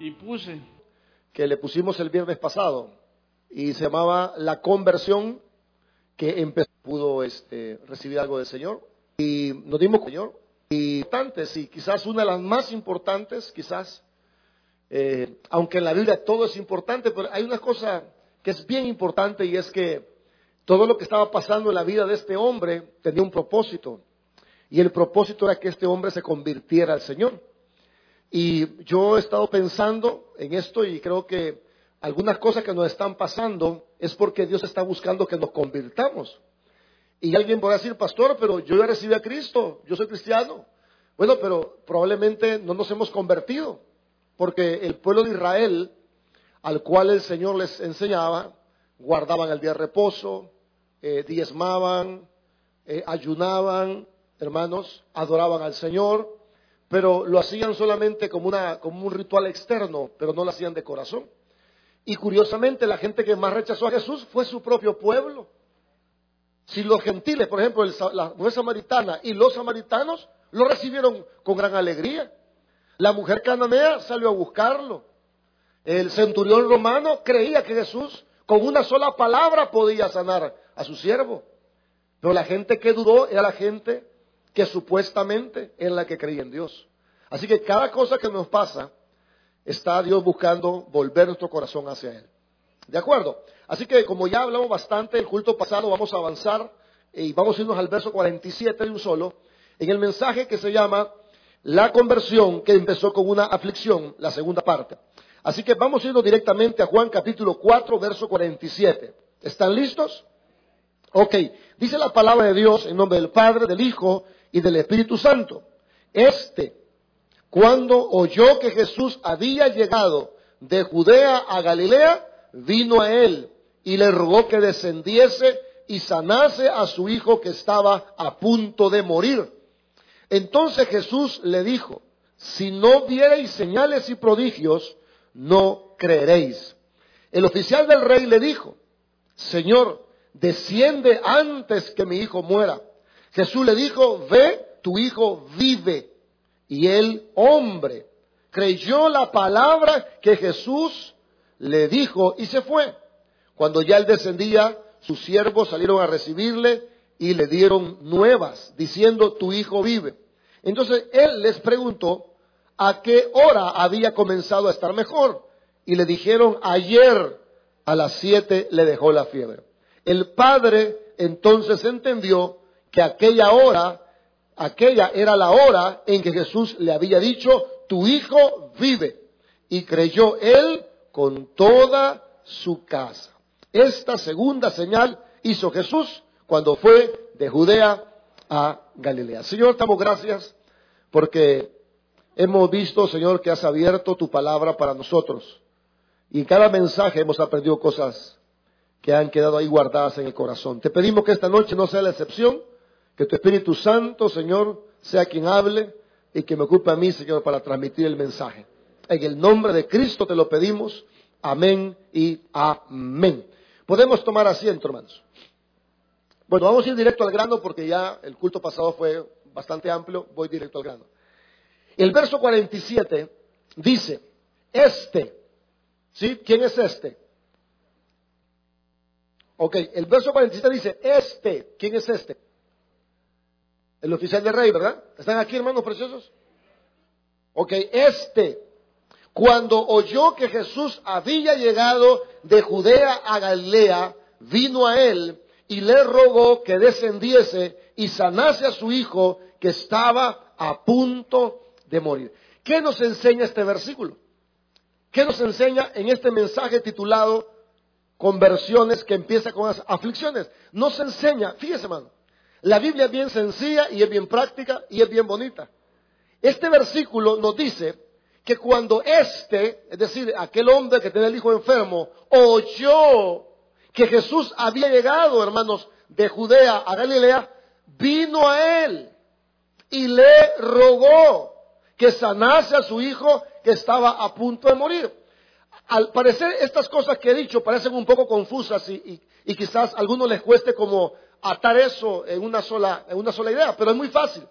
y puse. que le pusimos el viernes pasado y se llamaba La conversión que empezó, pudo este, recibir algo del Señor. Y nos dimos Señor. Y importantes y quizás una de las más importantes quizás eh, aunque en la Biblia todo es importante pero hay una cosa que es bien importante y es que todo lo que estaba pasando en la vida de este hombre tenía un propósito y el propósito era que este hombre se convirtiera al Señor y yo he estado pensando en esto y creo que algunas cosas que nos están pasando es porque Dios está buscando que nos convirtamos. Y alguien podrá decir, pastor, pero yo ya recibí a Cristo, yo soy cristiano. Bueno, pero probablemente no nos hemos convertido, porque el pueblo de Israel, al cual el Señor les enseñaba, guardaban el día de reposo, eh, diezmaban, eh, ayunaban, hermanos, adoraban al Señor, pero lo hacían solamente como, una, un ritual externo, pero no lo hacían de corazón. Y curiosamente la gente que más rechazó a Jesús fue su propio pueblo. Si los gentiles, por ejemplo, la mujer samaritana y los samaritanos lo recibieron con gran alegría. La mujer cananea salió a buscarlo. El centurión romano creía que Jesús con una sola palabra podía sanar a su siervo. Pero la gente que dudó era la gente que supuestamente es la que creía en Dios. Así que cada cosa que nos pasa, está Dios buscando volver nuestro corazón hacia Él. ¿De acuerdo? Así que como ya hablamos bastante el culto pasado, vamos a avanzar y vamos a irnos al verso 47 de un solo, en el mensaje que se llama La conversión que empezó con una aflicción, la segunda parte. Así que vamos a irnos directamente a Juan capítulo 4, verso 47. ¿Están listos? Ok, dice la palabra de Dios en nombre del Padre, del Hijo y del Espíritu Santo. Este cuando oyó que Jesús había llegado de Judea a Galilea, vino a él y le rogó que descendiese y sanase a su hijo que estaba a punto de morir. Entonces Jesús le dijo, si no viereis señales y prodigios, no creeréis. El oficial del rey le dijo, Señor, desciende antes que mi hijo muera. Jesús le dijo, ve, tu hijo vive. Y el hombre creyó la palabra que Jesús le dijo y se fue. Cuando ya él descendía, sus siervos salieron a recibirle y le dieron nuevas, diciendo, tu hijo vive. Entonces él les preguntó a qué hora había comenzado a estar mejor. Y le dijeron, ayer a las siete le dejó la fiebre. El padre entonces entendió que aquella hora aquella era la hora en que Jesús le había dicho, tu hijo vive. Y creyó él con toda su casa. Esta segunda señal hizo Jesús cuando fue de Judea a Galilea. Señor, damos gracias porque hemos visto, Señor, que has abierto tu palabra para nosotros. Y en cada mensaje hemos aprendido cosas que han quedado ahí guardadas en el corazón. Te pedimos que esta noche no sea la excepción que tu Espíritu Santo, Señor, sea quien hable y que me ocupe a mí, Señor, para transmitir el mensaje. En el nombre de Cristo te lo pedimos. Amén y amén. Podemos tomar asiento, hermanos. Bueno, vamos a ir directo al grano porque ya el culto pasado fue bastante amplio. Voy directo al grano. El verso 47 dice, este, ¿sí? ¿Quién es este? Ok, el verso 47 dice, este, ¿quién es este? El oficial del rey, ¿verdad? ¿Están aquí, hermanos preciosos? Ok, este, cuando oyó que Jesús había llegado de Judea a Galilea, vino a él y le rogó que descendiese y sanase a su hijo que estaba a punto de morir. ¿Qué nos enseña este versículo? ¿Qué nos enseña en este mensaje titulado Conversiones que empieza con las aflicciones? Nos enseña, fíjese hermano, la Biblia es bien sencilla y es bien práctica y es bien bonita. Este versículo nos dice que cuando este, es decir, aquel hombre que tenía el hijo enfermo, oyó que Jesús había llegado, hermanos, de Judea a Galilea, vino a él y le rogó que sanase a su hijo que estaba a punto de morir. Al parecer estas cosas que he dicho parecen un poco confusas y, quizás a algunos les cueste como atar eso en una sola, en una sola idea, pero es muy fácil.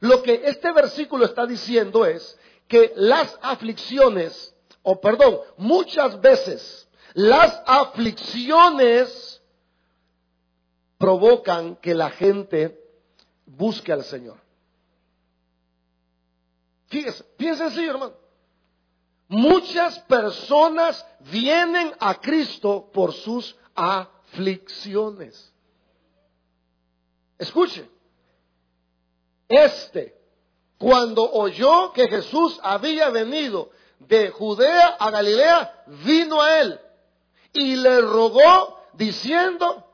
Lo que este versículo está diciendo es que las aflicciones o perdón, muchas veces las aflicciones provocan que la gente busque al Señor. Fíjese, piensen así, hermano. Muchas personas vienen a Cristo por sus aflicciones. Escuche, este, cuando oyó que Jesús había venido de Judea a Galilea, vino a él y le rogó diciendo,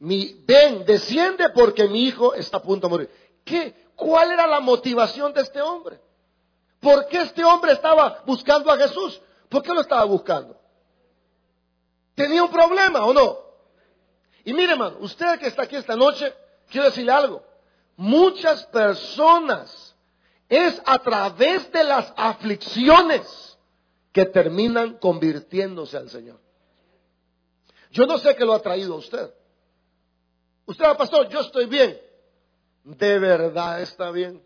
mi, ven, desciende porque mi hijo está a punto de morir. ¿Qué? ¿Cuál era la motivación de este hombre? ¿Por qué este hombre estaba buscando a Jesús? ¿Por qué lo estaba buscando? ¿Tenía un problema o no? Y mire, hermano, usted que está aquí esta noche, quiero decirle algo. Muchas personas es a través de las aflicciones que terminan convirtiéndose al Señor. Yo no sé qué lo ha traído a usted. Usted, pastor, yo estoy bien. ¿De verdad está bien?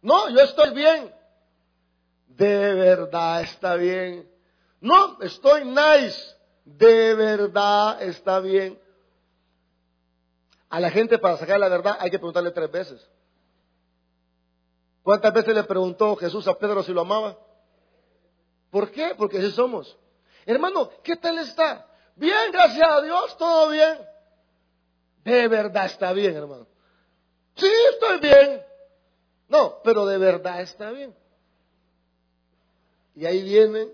No, yo estoy bien de verdad está bien. No, estoy nice, de verdad está bien. A la gente para sacar la verdad hay que preguntarle tres veces. ¿Cuántas veces le preguntó Jesús a Pedro si lo amaba? ¿Por qué? Porque así somos. Hermano, ¿qué tal está? Bien, gracias a Dios, todo bien. De verdad está bien, hermano. Sí, estoy bien. No, pero de verdad está bien. Y ahí vienen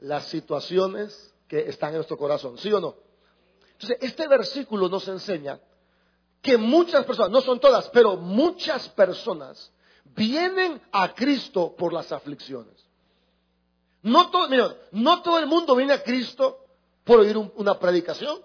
las situaciones que están en nuestro corazón, ¿sí o no? Entonces, este versículo nos enseña que muchas personas, no son todas, pero muchas personas vienen a Cristo por las aflicciones. No todo, no todo el mundo viene a Cristo por oír una predicación.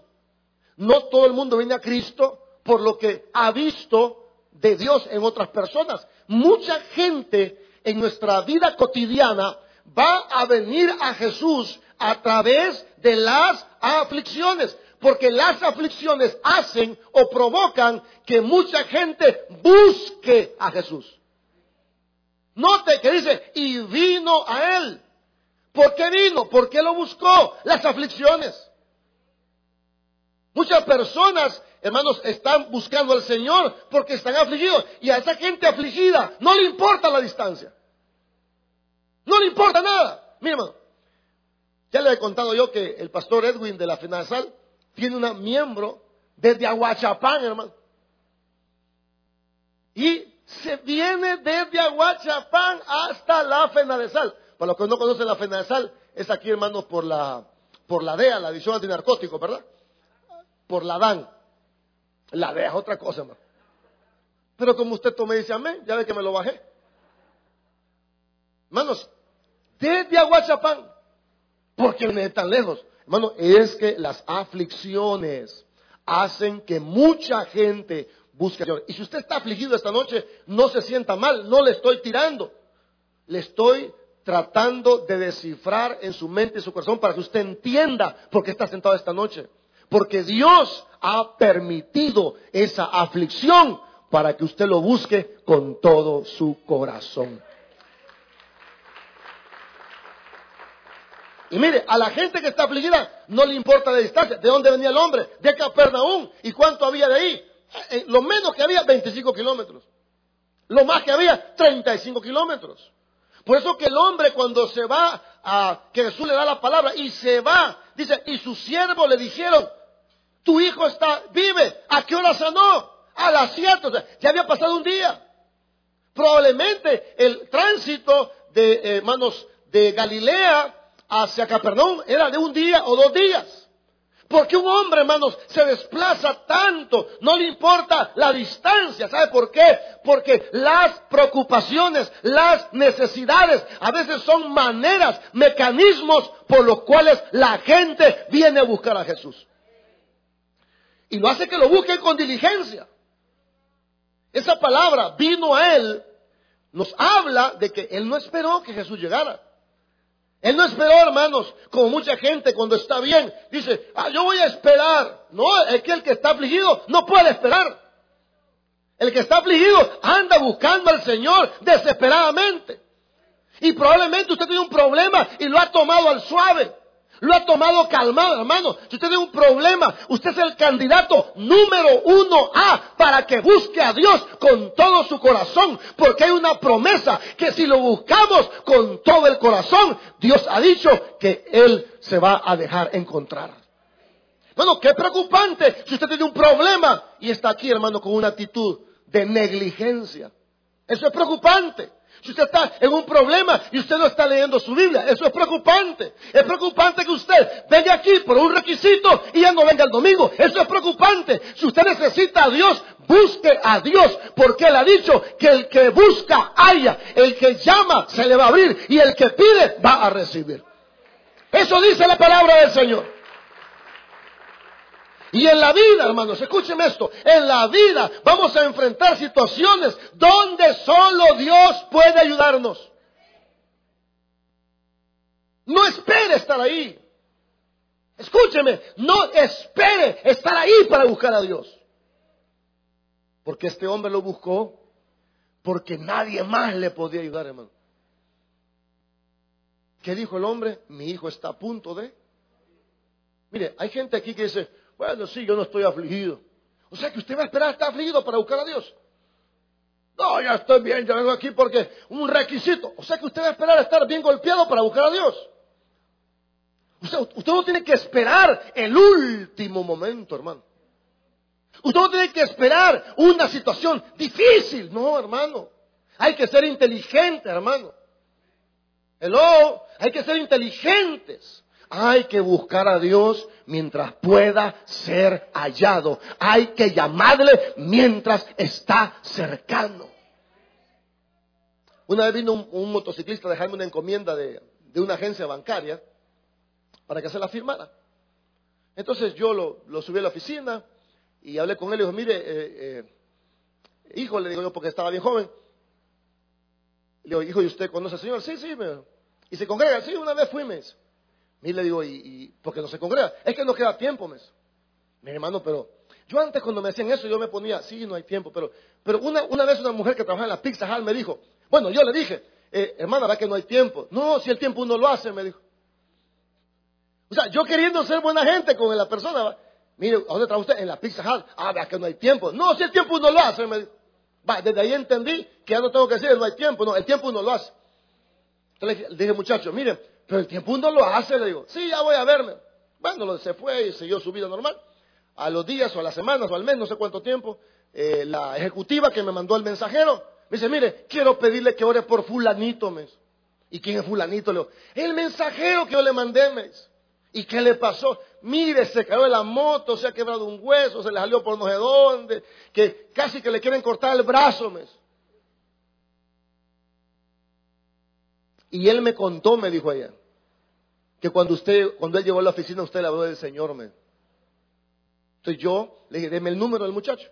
No todo el mundo viene a Cristo por lo que ha visto de Dios en otras personas. Mucha gente en nuestra vida cotidiana va a venir a Jesús a través de las aflicciones, porque las aflicciones hacen o provocan que mucha gente busque a Jesús. Note que dice, y vino a él. ¿Por qué vino? ¿Por qué lo buscó? Las aflicciones. Muchas personas, hermanos, están buscando al Señor porque están afligidos. Y a esa gente afligida no le importa la distancia. No le importa nada. Mira, hermano, ya le he contado yo que el pastor Edwin de la FENASAL tiene una miembro desde Aguachapán, hermano. Y se viene desde Aguachapán hasta la FENADESAL. Para los que no conocen la FENADESAL, es aquí, hermano, por la, por la DEA, la División Antinarcótico, ¿verdad? Por la DAN. La DEA es otra cosa, hermano. Pero como usted y dice amén, ya ve que me lo bajé. Hermanos, desde Aguachapán, porque viene tan lejos. Hermano, es que las aflicciones hacen que mucha gente busque a Dios. Y si usted está afligido esta noche, no se sienta mal, no le estoy tirando. Le estoy tratando de descifrar en su mente y su corazón para que usted entienda por qué está sentado esta noche. Porque Dios ha permitido esa aflicción para que usted lo busque con todo su corazón. Y mire, a la gente que está afligida no le importa la distancia. ¿De dónde venía el hombre? De Capernaum. ¿Y cuánto había de ahí? Eh, lo menos que había, 25 kilómetros. Lo más que había, 35 kilómetros. Por eso que el hombre cuando se va a, que Jesús le da la palabra y se va, dice, y sus siervos le dijeron, tu hijo está, vive, ¿a qué hora sanó? A las 7, o sea, ya había pasado un día. Probablemente el tránsito de eh, hermanos de Galilea hacia Capernaum era de un día o dos días. Porque un hombre, hermanos, se desplaza tanto, no le importa la distancia. ¿Sabe por qué? Porque las preocupaciones, las necesidades, a veces son maneras, mecanismos por los cuales la gente viene a buscar a Jesús. Y lo hace que lo busquen con diligencia. Esa palabra vino a él, nos habla de que él no esperó que Jesús llegara. Él no esperó, hermanos, como mucha gente cuando está bien, dice, ah, yo voy a esperar. No, es que el que está afligido no puede esperar. El que está afligido anda buscando al Señor desesperadamente. Y probablemente usted tiene un problema y lo ha tomado al suave. Lo ha tomado calmado, hermano. Si usted tiene un problema, usted es el candidato número uno A para que busque a Dios con todo su corazón. Porque hay una promesa que si lo buscamos con todo el corazón, Dios ha dicho que Él se va a dejar encontrar. Bueno, qué preocupante si usted tiene un problema y está aquí, hermano, con una actitud de negligencia. Eso es preocupante. Si usted está en un problema y usted no está leyendo su Biblia, eso es preocupante. Es preocupante que usted venga aquí por un requisito y ya no venga el domingo. Eso es preocupante. Si usted necesita a Dios, busque a Dios, porque Él ha dicho que el que busca haya, el que llama se le va a abrir y el que pide va a recibir. Eso dice la palabra del Señor. Y en la vida, hermanos, escúcheme esto, en la vida vamos a enfrentar situaciones donde solo Dios puede ayudarnos. No espere estar ahí. Escúcheme, no espere estar ahí para buscar a Dios. Porque este hombre lo buscó porque nadie más le podía ayudar, hermano. ¿Qué dijo el hombre? Mi hijo está a punto de... Mire, hay gente aquí que dice, bueno, sí, yo no estoy afligido. O sea que usted va a esperar estar afligido para buscar a Dios. No, ya estoy bien, ya vengo aquí porque un requisito. O sea que usted va a esperar estar bien golpeado para buscar a Dios. Usted, usted no tiene que esperar el último momento, hermano. Usted no tiene que esperar una situación difícil. No, hermano. Hay que ser inteligente, hermano. Hello, hay que ser inteligentes. Hay que buscar a Dios mientras pueda ser hallado. Hay que llamarle mientras está cercano. Una vez vino un, motociclista a dejarme una encomienda de, una agencia bancaria para que se la firmara. Entonces yo lo, subí a la oficina y hablé con él y dijo, mire, eh, eh, hijo, le digo yo porque estaba bien joven. Le digo, hijo, ¿y usted conoce al Señor? Sí, sí, me... y se congrega. Sí, una vez fui, y le digo, ¿y, y no se congrega? Es que no queda tiempo, mes. Mi hermano, pero yo antes cuando me decían eso, yo me ponía, sí, no hay tiempo, pero, pero una, una vez una mujer que trabajaba en la Pizza Hut me dijo, bueno, yo le dije, eh, hermana, ¿verdad que no hay tiempo? No, si el tiempo uno lo hace, me dijo. O sea, yo queriendo ser buena gente con la persona, mire, ¿a dónde trabaja usted? En la Pizza Hut. Ah, vea que no hay tiempo. No, si el tiempo uno lo hace, me dijo. Va, desde ahí entendí que ya no tengo que decir, no hay tiempo, no, el tiempo uno lo hace. Entonces le dije, muchachos, miren, pero el tiempo uno lo hace, le digo, sí, ya voy a verme. Bueno, se fue y siguió su vida normal. A los días o a las semanas o al mes, no sé cuánto tiempo, eh, la ejecutiva que me mandó el mensajero me dice, mire, quiero pedirle que ore por fulanito, mes. ¿Y quién es fulanito? Le digo, el mensajero que yo le mandé, mes. ¿Y qué le pasó? Mire, se cayó de la moto, se ha quebrado un hueso, se le salió por no sé dónde, que casi que le quieren cortar el brazo, mes. Y él me contó, me dijo ella, que cuando usted, cuando él llegó a la oficina, usted le habló del Señor, me. Entonces yo le dije, deme el número del muchacho.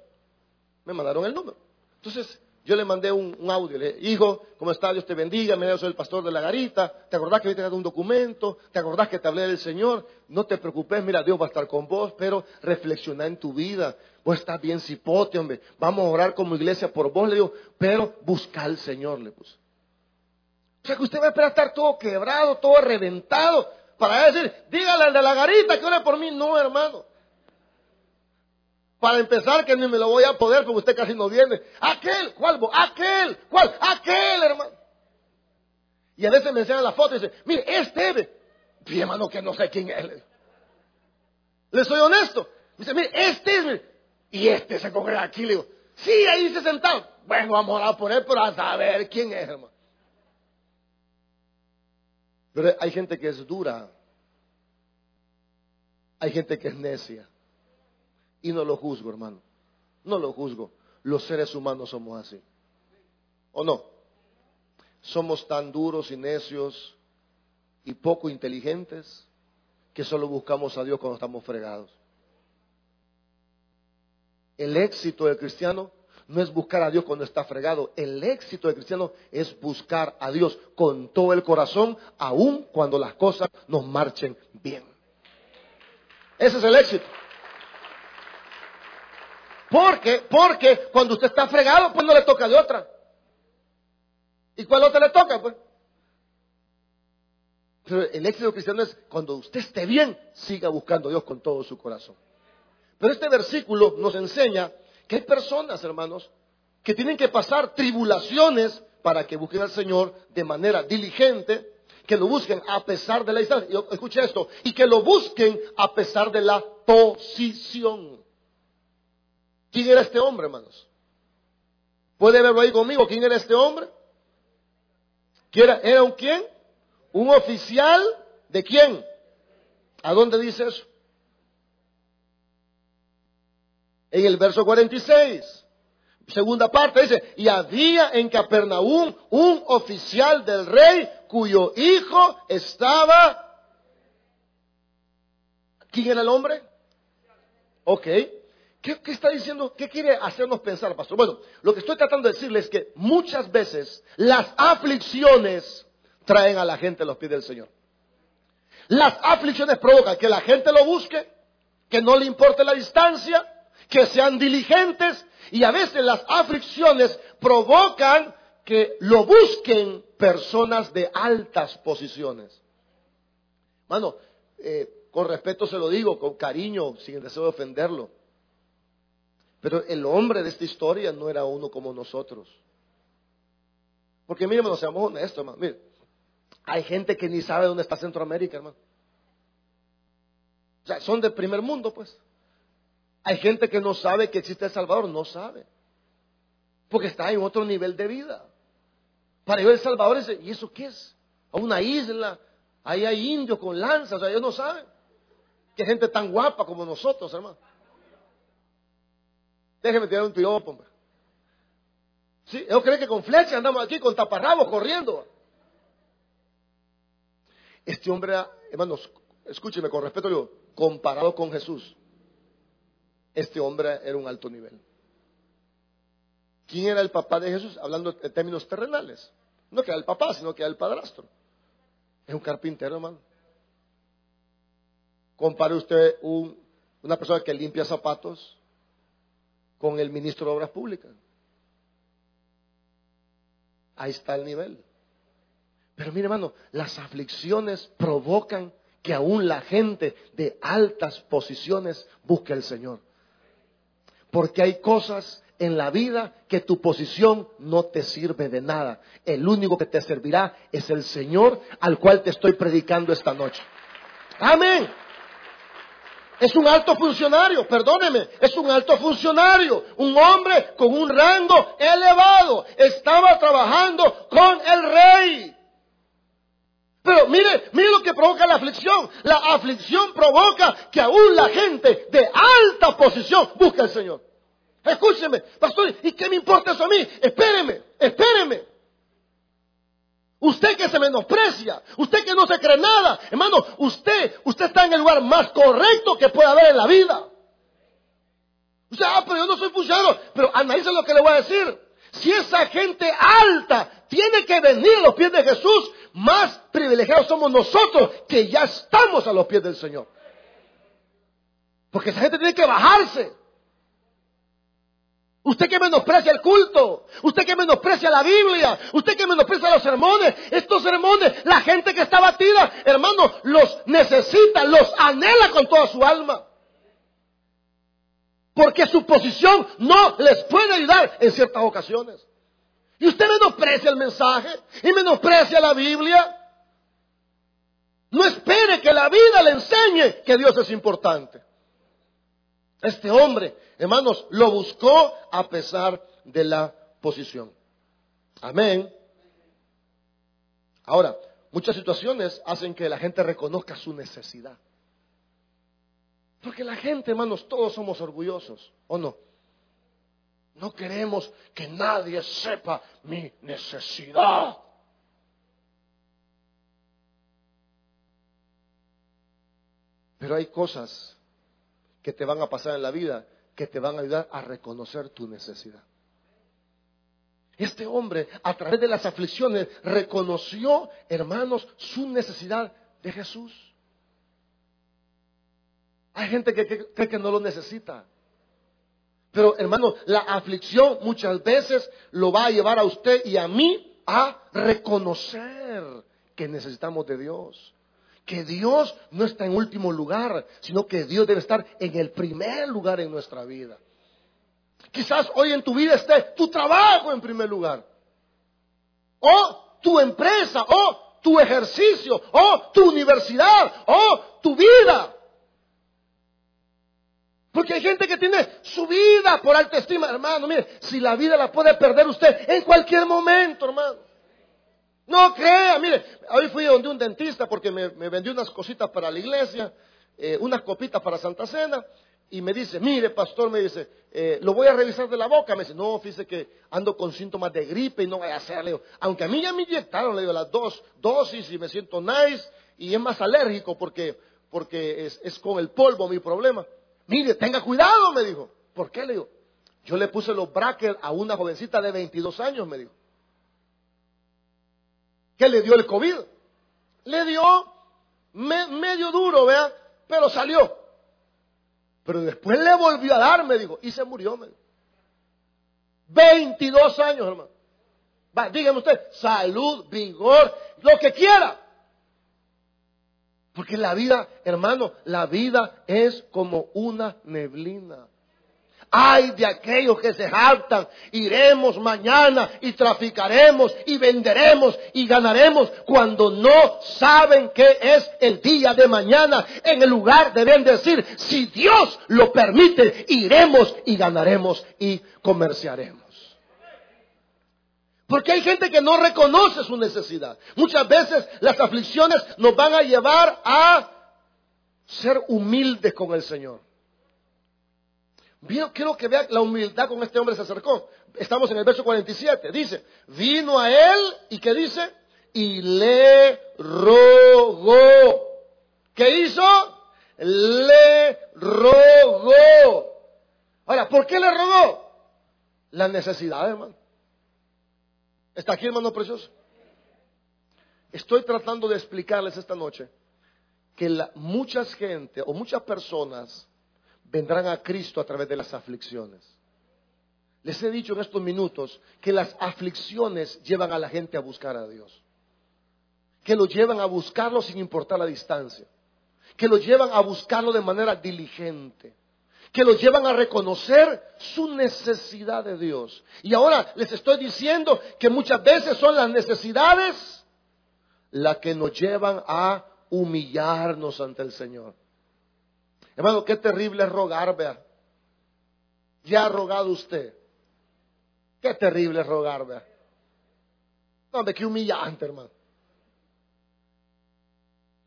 Me mandaron el número. Entonces yo le mandé un, audio. Le dije, hijo, ¿cómo está? Dios te bendiga. Mira, yo soy el pastor de la garita. ¿Te acordás que hoy te un documento? ¿Te acordás que te hablé del Señor? No te preocupes, mira, Dios va a estar con vos, pero reflexiona en tu vida. Vos estás bien cipote, hombre. Vamos a orar como iglesia por vos, le digo, pero busca al Señor, le puse. O sea que usted va a esperar estar todo quebrado, todo reventado, para decir, dígale al de la garita que ore por mí. No, hermano. Para empezar, que ni me lo voy a poder porque usted casi no viene. Aquel, ¿cuál? Aquel, ¿cuál? Aquel, hermano. Y a veces me enseñan la foto y dice, mire, este, mi hermano, que no sé quién es. Le soy honesto. Dice, mire, este es, y este se congrega aquí. Le digo, sí, ahí se sentado. Bueno, vamos a orar por él, pero a saber quién es, hermano. Pero hay gente que es dura. Hay gente que es necia. Y no lo juzgo, hermano. No lo juzgo. Los seres humanos somos así. ¿O no? Somos tan duros y necios y poco inteligentes que solo buscamos a Dios cuando estamos fregados. El éxito del cristiano no es buscar a Dios cuando está fregado. El éxito del cristiano es buscar a Dios con todo el corazón, aun cuando las cosas nos marchen bien. Ese es el éxito. Porque, porque cuando usted está fregado, pues no le toca de otra. ¿Y cuál otra le toca? Pues Pero el éxito cristiano es cuando usted esté bien, siga buscando a Dios con todo su corazón. Pero este versículo nos enseña que hay personas, hermanos, que tienen que pasar tribulaciones para que busquen al Señor de manera diligente, que lo busquen a pesar de la distancia. Escuche esto, y que lo busquen a pesar de la posición. ¿Quién era este hombre, hermanos? ¿Puede verlo ahí conmigo? ¿Quién era este hombre? ¿Quién era, ¿Era un quién? ¿Un oficial de quién? ¿A dónde dice eso? En el verso 46. Segunda parte dice, y había en Capernaum un oficial del rey cuyo hijo estaba... ¿Quién era el hombre? Ok. ¿Qué, está diciendo? ¿Qué quiere hacernos pensar, pastor? Bueno, lo que estoy tratando de decirles es que muchas veces las aflicciones traen a la gente a los pies del Señor. Las aflicciones provocan que la gente lo busque, que no le importe la distancia, que sean diligentes y a veces las aflicciones provocan que lo busquen personas de altas posiciones. Mano, eh, con respeto se lo digo, con cariño, sin el deseo de ofenderlo. Pero el hombre de esta historia no era uno como nosotros. Porque mire, hermano, seamos honestos, hermano. Mire, hay gente que ni sabe dónde está Centroamérica, hermano. O sea, son de primer mundo, pues. Hay gente que no sabe que existe El Salvador, no sabe. Porque está en otro nivel de vida. Para ellos El Salvador es, ¿y eso qué es? A una isla, ahí hay indios con lanzas, o sea, ellos no saben. Que gente tan guapa como nosotros, hermano. Déjeme tirar un piropo, hombre. Sí, yo creo que con flecha andamos aquí con taparrabos corriendo. Este hombre, hermanos, escúcheme con respeto, comparado con Jesús, este hombre era un alto nivel. ¿Quién era el papá de Jesús? Hablando en términos terrenales. No que era el papá, sino que era el padrastro. Es un carpintero, hermano. Compare usted una persona que limpia zapatos con el ministro de Obras Públicas. Ahí está el nivel. Pero mire, hermano, las aflicciones provocan que aún la gente de altas posiciones busque al Señor. Porque hay cosas en la vida que tu posición no te sirve de nada. El único que te servirá es el Señor al cual te estoy predicando esta noche. Amén. Es un alto funcionario, perdóneme, es un alto funcionario, un hombre con un rango elevado. Estaba trabajando con el rey. Pero mire, mire lo que provoca la aflicción. La aflicción provoca que aún la gente de alta posición busque al Señor. Escúcheme, pastor, ¿y qué me importa eso a mí? Espéreme, espéreme. Usted que se menosprecia, usted que no se cree nada, hermano, usted, usted está en el lugar más correcto que puede haber en la vida. O sea, ah, pero yo no soy funcionario, pero analice lo que le voy a decir. Si esa gente alta tiene que venir a los pies de Jesús, más privilegiados somos nosotros que ya estamos a los pies del Señor. Porque esa gente tiene que bajarse. Usted que menosprecia el culto, usted que menosprecia la Biblia, usted que menosprecia los sermones, estos sermones, la gente que está batida, hermano, los necesita, los anhela con toda su alma. Porque su posición no les puede ayudar en ciertas ocasiones. Y usted menosprecia el mensaje y menosprecia la Biblia. No espere que la vida le enseñe que Dios es importante. Este hombre Hermanos, lo buscó a pesar de la posición. Amén. Ahora, muchas situaciones hacen que la gente reconozca su necesidad. Porque la gente, hermanos, todos somos orgullosos, ¿o no? No queremos que nadie sepa mi necesidad. Pero hay cosas que te van a pasar en la vida que te van a ayudar a reconocer tu necesidad. Este hombre, a través de las aflicciones, reconoció, hermanos, su necesidad de Jesús. Hay gente que cree que no lo necesita. Pero, hermano, la aflicción muchas veces lo va a llevar a usted y a mí a reconocer que necesitamos de Dios. Que Dios no está en último lugar, sino que Dios debe estar en el primer lugar en nuestra vida. Quizás hoy en tu vida esté tu trabajo en primer lugar. O tu empresa, o tu ejercicio, o tu universidad, o tu vida. Porque hay gente que tiene su vida por alta estima, hermano. Mire, si la vida la puede perder usted en cualquier momento, hermano. No crea, mire, hoy fui donde un dentista porque me, vendió unas cositas para la iglesia, eh, unas copitas para Santa Cena, y me dice, mire, pastor, me dice, eh, lo voy a revisar de la boca. Me dice, no, fíjese que ando con síntomas de gripe y no voy a hacerle. Aunque a mí ya me inyectaron, le digo, las dos dosis y me siento nice y es más alérgico porque, porque es, es con el polvo mi problema. Mire, tenga cuidado, me dijo. ¿Por qué? Le digo, yo le puse los brackets a una jovencita de 22 años, me dijo. ¿Qué le dio el COVID? Le dio medio duro, vea, pero salió. Pero después le volvió a dar, me dijo, y se murió, me dijo. 22 años, hermano. Va, dígame usted, salud, vigor, lo que quiera. Porque la vida, hermano, la vida es como una neblina. Ay de aquellos que se jactan, iremos mañana y traficaremos y venderemos y ganaremos cuando no saben qué es el día de mañana. En el lugar deben decir, si Dios lo permite, iremos y ganaremos y comerciaremos. Porque hay gente que no reconoce su necesidad. Muchas veces las aflicciones nos van a llevar a ser humildes con el Señor. quiero que vean la humildad con este hombre se acercó. Estamos en el verso 47. Dice, vino a él y ¿qué dice? Y le rogó. ¿Qué hizo? Le rogó. Ahora, ¿por qué le rogó? La necesidad, hermano. ¿Está aquí, hermano precioso? Estoy tratando de explicarles esta noche que la, muchas gente o muchas personas vendrán a Cristo a través de las aflicciones. Les he dicho en estos minutos que las aflicciones llevan a la gente a buscar a Dios. Que lo llevan a buscarlo sin importar la distancia. Que lo llevan a buscarlo de manera diligente que los llevan a reconocer su necesidad de Dios. Y ahora les estoy diciendo que muchas veces son las necesidades las que nos llevan a humillarnos ante el Señor. Hermano, qué terrible es rogar, vea. Ya ha rogado usted. Qué terrible es rogar, vea. No, hombre, qué humillante, hermano.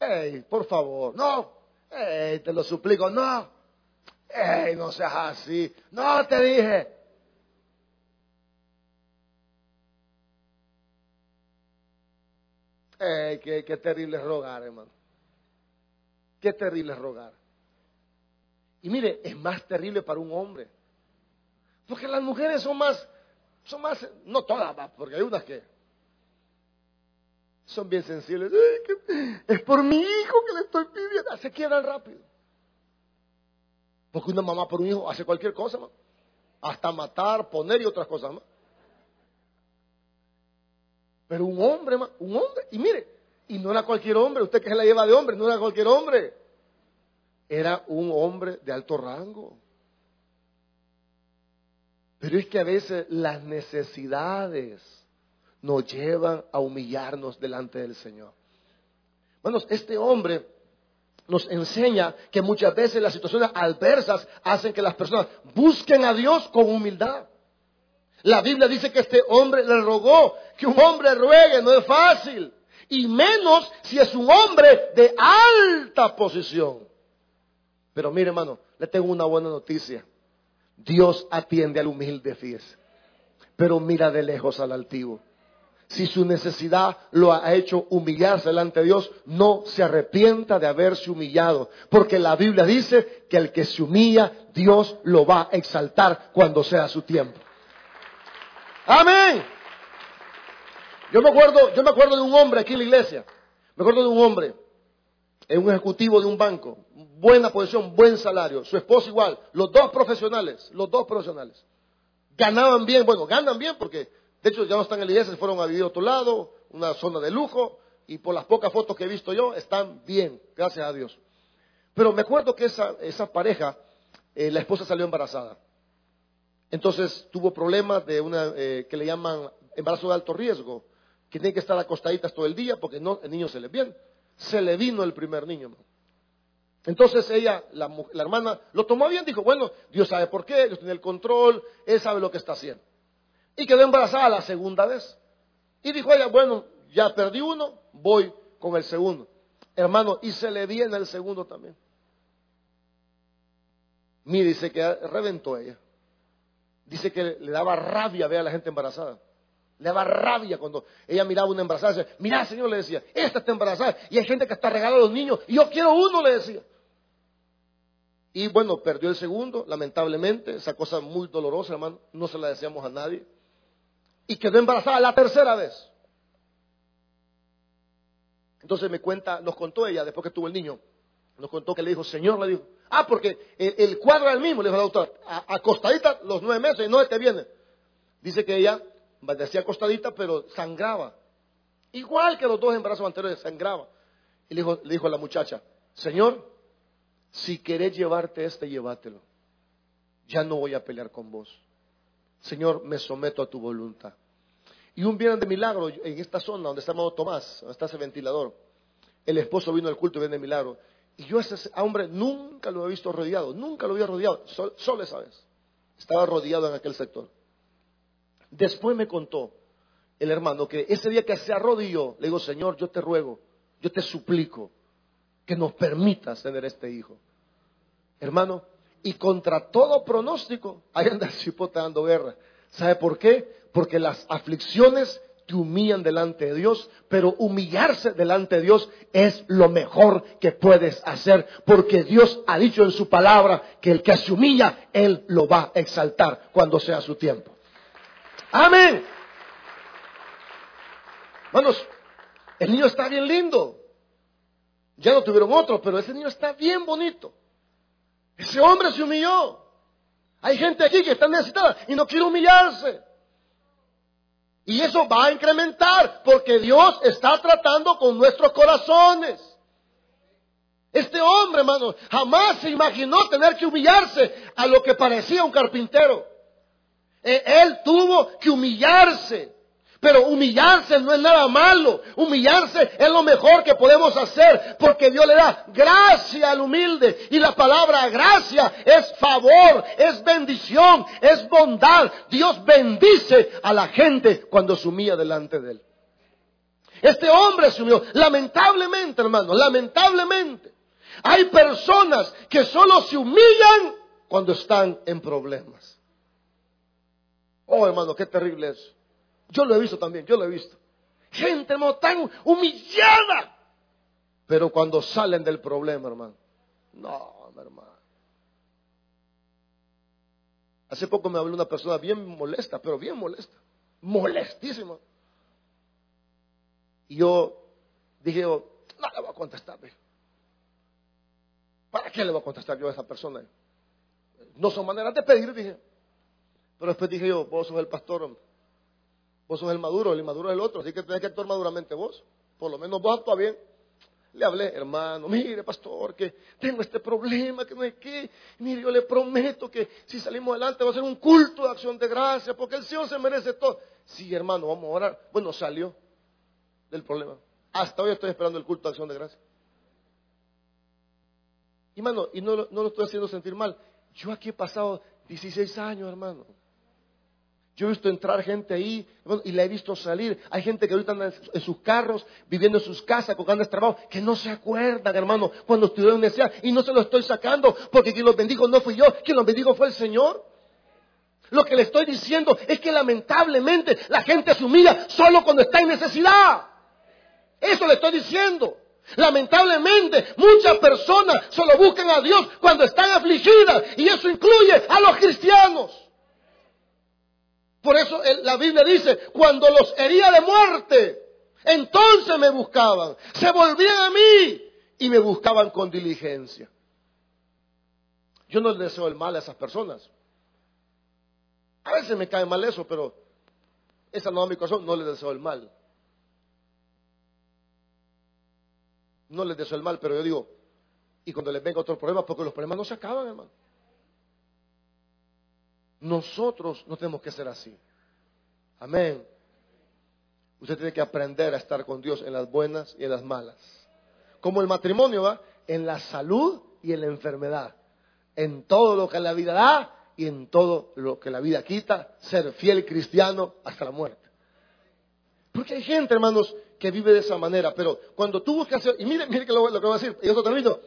Ey, por favor, no. Ey, te lo suplico, no. ¡Ey, no seas así! ¡No te dije! ¡Ey, qué, qué terrible es rogar, hermano! ¡Qué terrible es rogar! Y mire, es más terrible para un hombre. Porque las mujeres son más, son más, no todas, porque hay unas que son bien sensibles. es por mi hijo que le estoy pidiendo. Se quedan rápido. Porque una mamá por un hijo hace cualquier cosa, hasta matar, poner y otras cosas más. Pero un hombre, un hombre, y mire, y no era cualquier hombre, usted que se la lleva de hombre, no era cualquier hombre. Era un hombre de alto rango. Pero es que a veces las necesidades nos llevan a humillarnos delante del Señor. Bueno, este hombre nos enseña que muchas veces las situaciones adversas hacen que las personas busquen a Dios con humildad. La Biblia dice que este hombre le rogó, que un hombre ruegue no es fácil, y menos si es un hombre de alta posición. Pero mire hermano, le tengo una buena noticia. Dios atiende al humilde, fíjese, pero mira de lejos al altivo si su necesidad lo ha hecho humillarse delante de Dios, no se arrepienta de haberse humillado, porque la Biblia dice que el que se humilla, Dios lo va a exaltar cuando sea su tiempo. Amén. Yo me acuerdo, yo me acuerdo de un hombre aquí en la iglesia. Me acuerdo de un hombre, un ejecutivo de un banco, buena posición, buen salario, su esposo igual, los dos profesionales, los dos profesionales. Ganaban bien, bueno, ganan bien porque de hecho, ya no están en la iglesia, se fueron a vivir a otro lado, una zona de lujo, y por las pocas fotos que he visto yo, están bien, gracias a Dios. Pero me acuerdo que esa, esa pareja, eh, la esposa salió embarazada. Entonces tuvo problemas de una eh, que le llaman embarazo de alto riesgo, que tiene que estar acostaditas todo el día porque el niño se le viene. Se le vino el primer niño. Entonces ella, la, la, hermana, lo tomó bien, dijo, bueno, Dios sabe por qué, Dios tiene el control, Él sabe lo que está haciendo. Y quedó embarazada la segunda vez. Y dijo ella, bueno, ya perdí uno, voy con el segundo. Hermano, y se le viene el segundo también. Mire, dice que reventó ella. Dice que le daba rabia ver a la gente embarazada. Le daba rabia cuando ella miraba una embarazada. Decía, mira, Señor, le decía, esta está embarazada. Y hay gente que está regalando a los niños. Y yo quiero uno, le decía. Y bueno, perdió el segundo, lamentablemente. Esa cosa muy dolorosa, hermano. No se la deseamos a nadie. Y quedó embarazada la tercera vez. Entonces me cuenta, nos contó ella, después que tuvo el niño, nos contó que le dijo, Señor, le dijo, ah, porque el, cuadro era el mismo, le dijo la doctora, acostadita los nueve meses y no te viene. Dice que ella decía acostadita, pero sangraba. Igual que los dos embarazos anteriores, sangraba. Y le dijo, le dijo a la muchacha, Señor, si querés llevarte este, llévatelo. Ya no voy a pelear con vos. Señor, me someto a tu voluntad. Y un viernes de milagro, en esta zona donde está Amado Tomás, donde está ese ventilador, el esposo vino al culto y viene de milagro. Y yo a ese hombre nunca lo había visto rodeado, nunca lo había rodeado, solo esa vez. Estaba rodeado en aquel sector. Después me contó el hermano que ese día que se arrodilló, le digo, Señor, yo te ruego, yo te suplico que nos permitas tener este hijo. Hermano, y contra todo pronóstico, ahí anda el cipote dando guerra. ¿Sabe por qué? Porque las aflicciones te humillan delante de Dios, pero humillarse delante de Dios es lo mejor que puedes hacer, porque Dios ha dicho en su palabra que el que se humilla, Él lo va a exaltar cuando sea su tiempo. Amén. Hermanos, el niño está bien lindo. Ya no tuvieron otro, pero ese niño está bien bonito. Ese hombre se humilló. Hay gente aquí que está necesitada y no quiere humillarse. Y eso va a incrementar porque Dios está tratando con nuestros corazones. Este hombre, hermano, jamás se imaginó tener que humillarse a lo que parecía un carpintero. E, él tuvo que humillarse. Pero humillarse no es nada malo. Humillarse es lo mejor que podemos hacer porque Dios le da gracia al humilde. Y la palabra gracia es favor, es bendición, es bondad. Dios bendice a la gente cuando se humilla delante de él. Este hombre se humilló. Lamentablemente, hermano, lamentablemente. Hay personas que solo se humillan cuando están en problemas. Oh, hermano, qué terrible es. Yo lo he visto también, yo lo he visto. Gente, no tan humillada. Pero cuando salen del problema, hermano. No, hermano. Hace poco me habló una persona bien molesta, pero bien molesta. Molestísima. Y yo dije, no le voy a contestar. ¿Para qué le voy a contestar yo a esa persona? No son maneras de pedir, dije. Pero después dije yo, vos sos el pastor, vos sos el maduro, el inmaduro es el otro, así que tenés que actuar maduramente vos. Por lo menos vos actúas bien. Le hablé, hermano, mire, pastor, que tengo este problema, que no es que, mire, yo le prometo que si salimos adelante va a ser un culto de acción de gracia, porque el Señor se merece todo. Sí, hermano, vamos a orar. Bueno, salió del problema. Hasta hoy estoy esperando el culto de acción de gracia. Y, hermano, y no, no lo estoy haciendo sentir mal. Yo aquí he pasado 16 años, hermano. Yo he visto entrar gente ahí y la he visto salir. Hay gente que ahorita anda en sus carros, viviendo en sus casas, con grandes trabajos, que no se acuerdan, hermano, cuando estuvieron en universidad. Y no se lo estoy sacando, porque quien los bendijo no fui yo, quien los bendijo fue el Señor. Lo que le estoy diciendo es que lamentablemente la gente se humilla solo cuando está en necesidad. Eso le estoy diciendo. Lamentablemente, muchas personas solo buscan a Dios cuando están afligidas y eso incluye a los cristianos. Por eso la Biblia dice, cuando los hería de muerte, entonces me buscaban, se volvían a mí y me buscaban con diligencia. Yo no les deseo el mal a esas personas. A veces me cae mal eso, pero esa no es mi corazón, no les deseo el mal. no les deseo el mal, pero yo digo, y cuando les venga otro problema, porque los problemas no se acaban, hermano. Nosotros no tenemos que ser así. Amén. Usted tiene que aprender a estar con Dios en las buenas y en las malas. Como el matrimonio va, en la salud y en la enfermedad. En todo lo que la vida da y en todo lo que la vida quita, ser fiel cristiano hasta la muerte. Porque hay gente, hermanos, que vive de esa manera, pero cuando tú buscas y mire, mire lo, lo que voy a decir, y eso termino,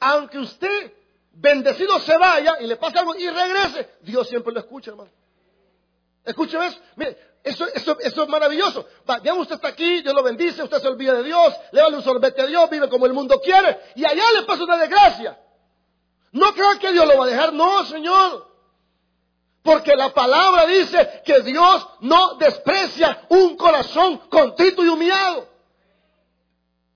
aunque usted bendecido se vaya y le pase algo y regrese, Dios siempre lo escucha, hermano. Escuche eso. Mire, eso, eso, eso es maravilloso. Va, ya usted está aquí, Dios lo bendice, usted se olvida de Dios, le da un sorbete a Dios, vive como el mundo quiere, y allá le pasa una desgracia. No crean que Dios lo va a dejar, no, Señor. Porque la palabra dice que Dios no desprecia un corazón contrito y humillado.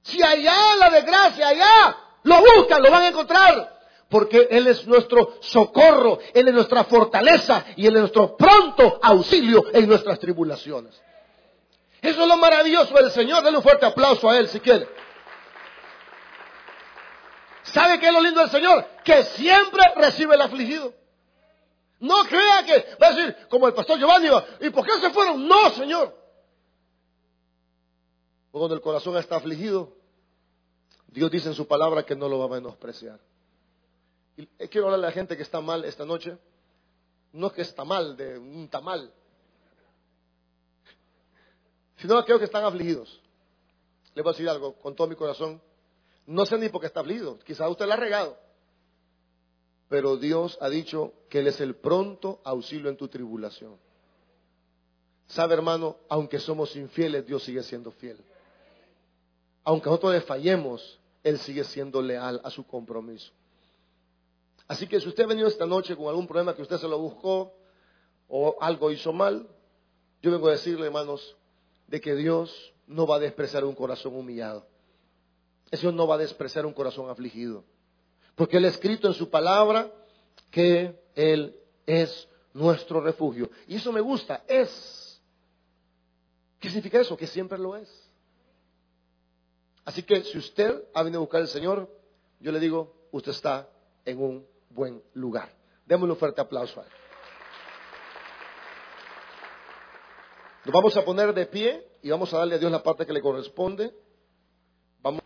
Si allá la desgracia, allá lo buscan, lo van a encontrar porque Él es nuestro socorro, Él es nuestra fortaleza y Él es nuestro pronto auxilio en nuestras tribulaciones. Eso es lo maravilloso del Señor. Denle un fuerte aplauso a Él si quiere. ¿Sabe qué es lo lindo del Señor? Que siempre recibe el afligido. No crea que va a decir, como el pastor Giovanni, ¿y por qué se fueron? No, Señor. Cuando el corazón está afligido, Dios dice en su palabra que no lo va a menospreciar. Quiero hablarle a la gente que está mal esta noche. No es que está mal de un tamal, sino a aquellos que están afligidos. Le voy a decir algo con todo mi corazón. No sé ni por qué está afligido. Quizás usted la ha regado. Pero Dios ha dicho que Él es el pronto auxilio en tu tribulación. Sabe, hermano, aunque somos infieles, Dios sigue siendo fiel. Aunque nosotros fallemos, Él sigue siendo leal a su compromiso. Así que si usted ha venido esta noche con algún problema que usted se lo buscó o algo hizo mal, yo vengo a decirle, hermanos, de que Dios no va a despreciar un corazón humillado. Dios no va a despreciar un corazón afligido. Porque Él ha escrito en su palabra que Él es nuestro refugio. Y eso me gusta, es. ¿Qué significa eso? Que siempre lo es. Así que si usted ha venido a buscar al Señor, yo le digo, usted está en un buen lugar. Démosle un fuerte aplauso a él. Nos vamos a poner de pie y vamos a darle a Dios la parte que le corresponde.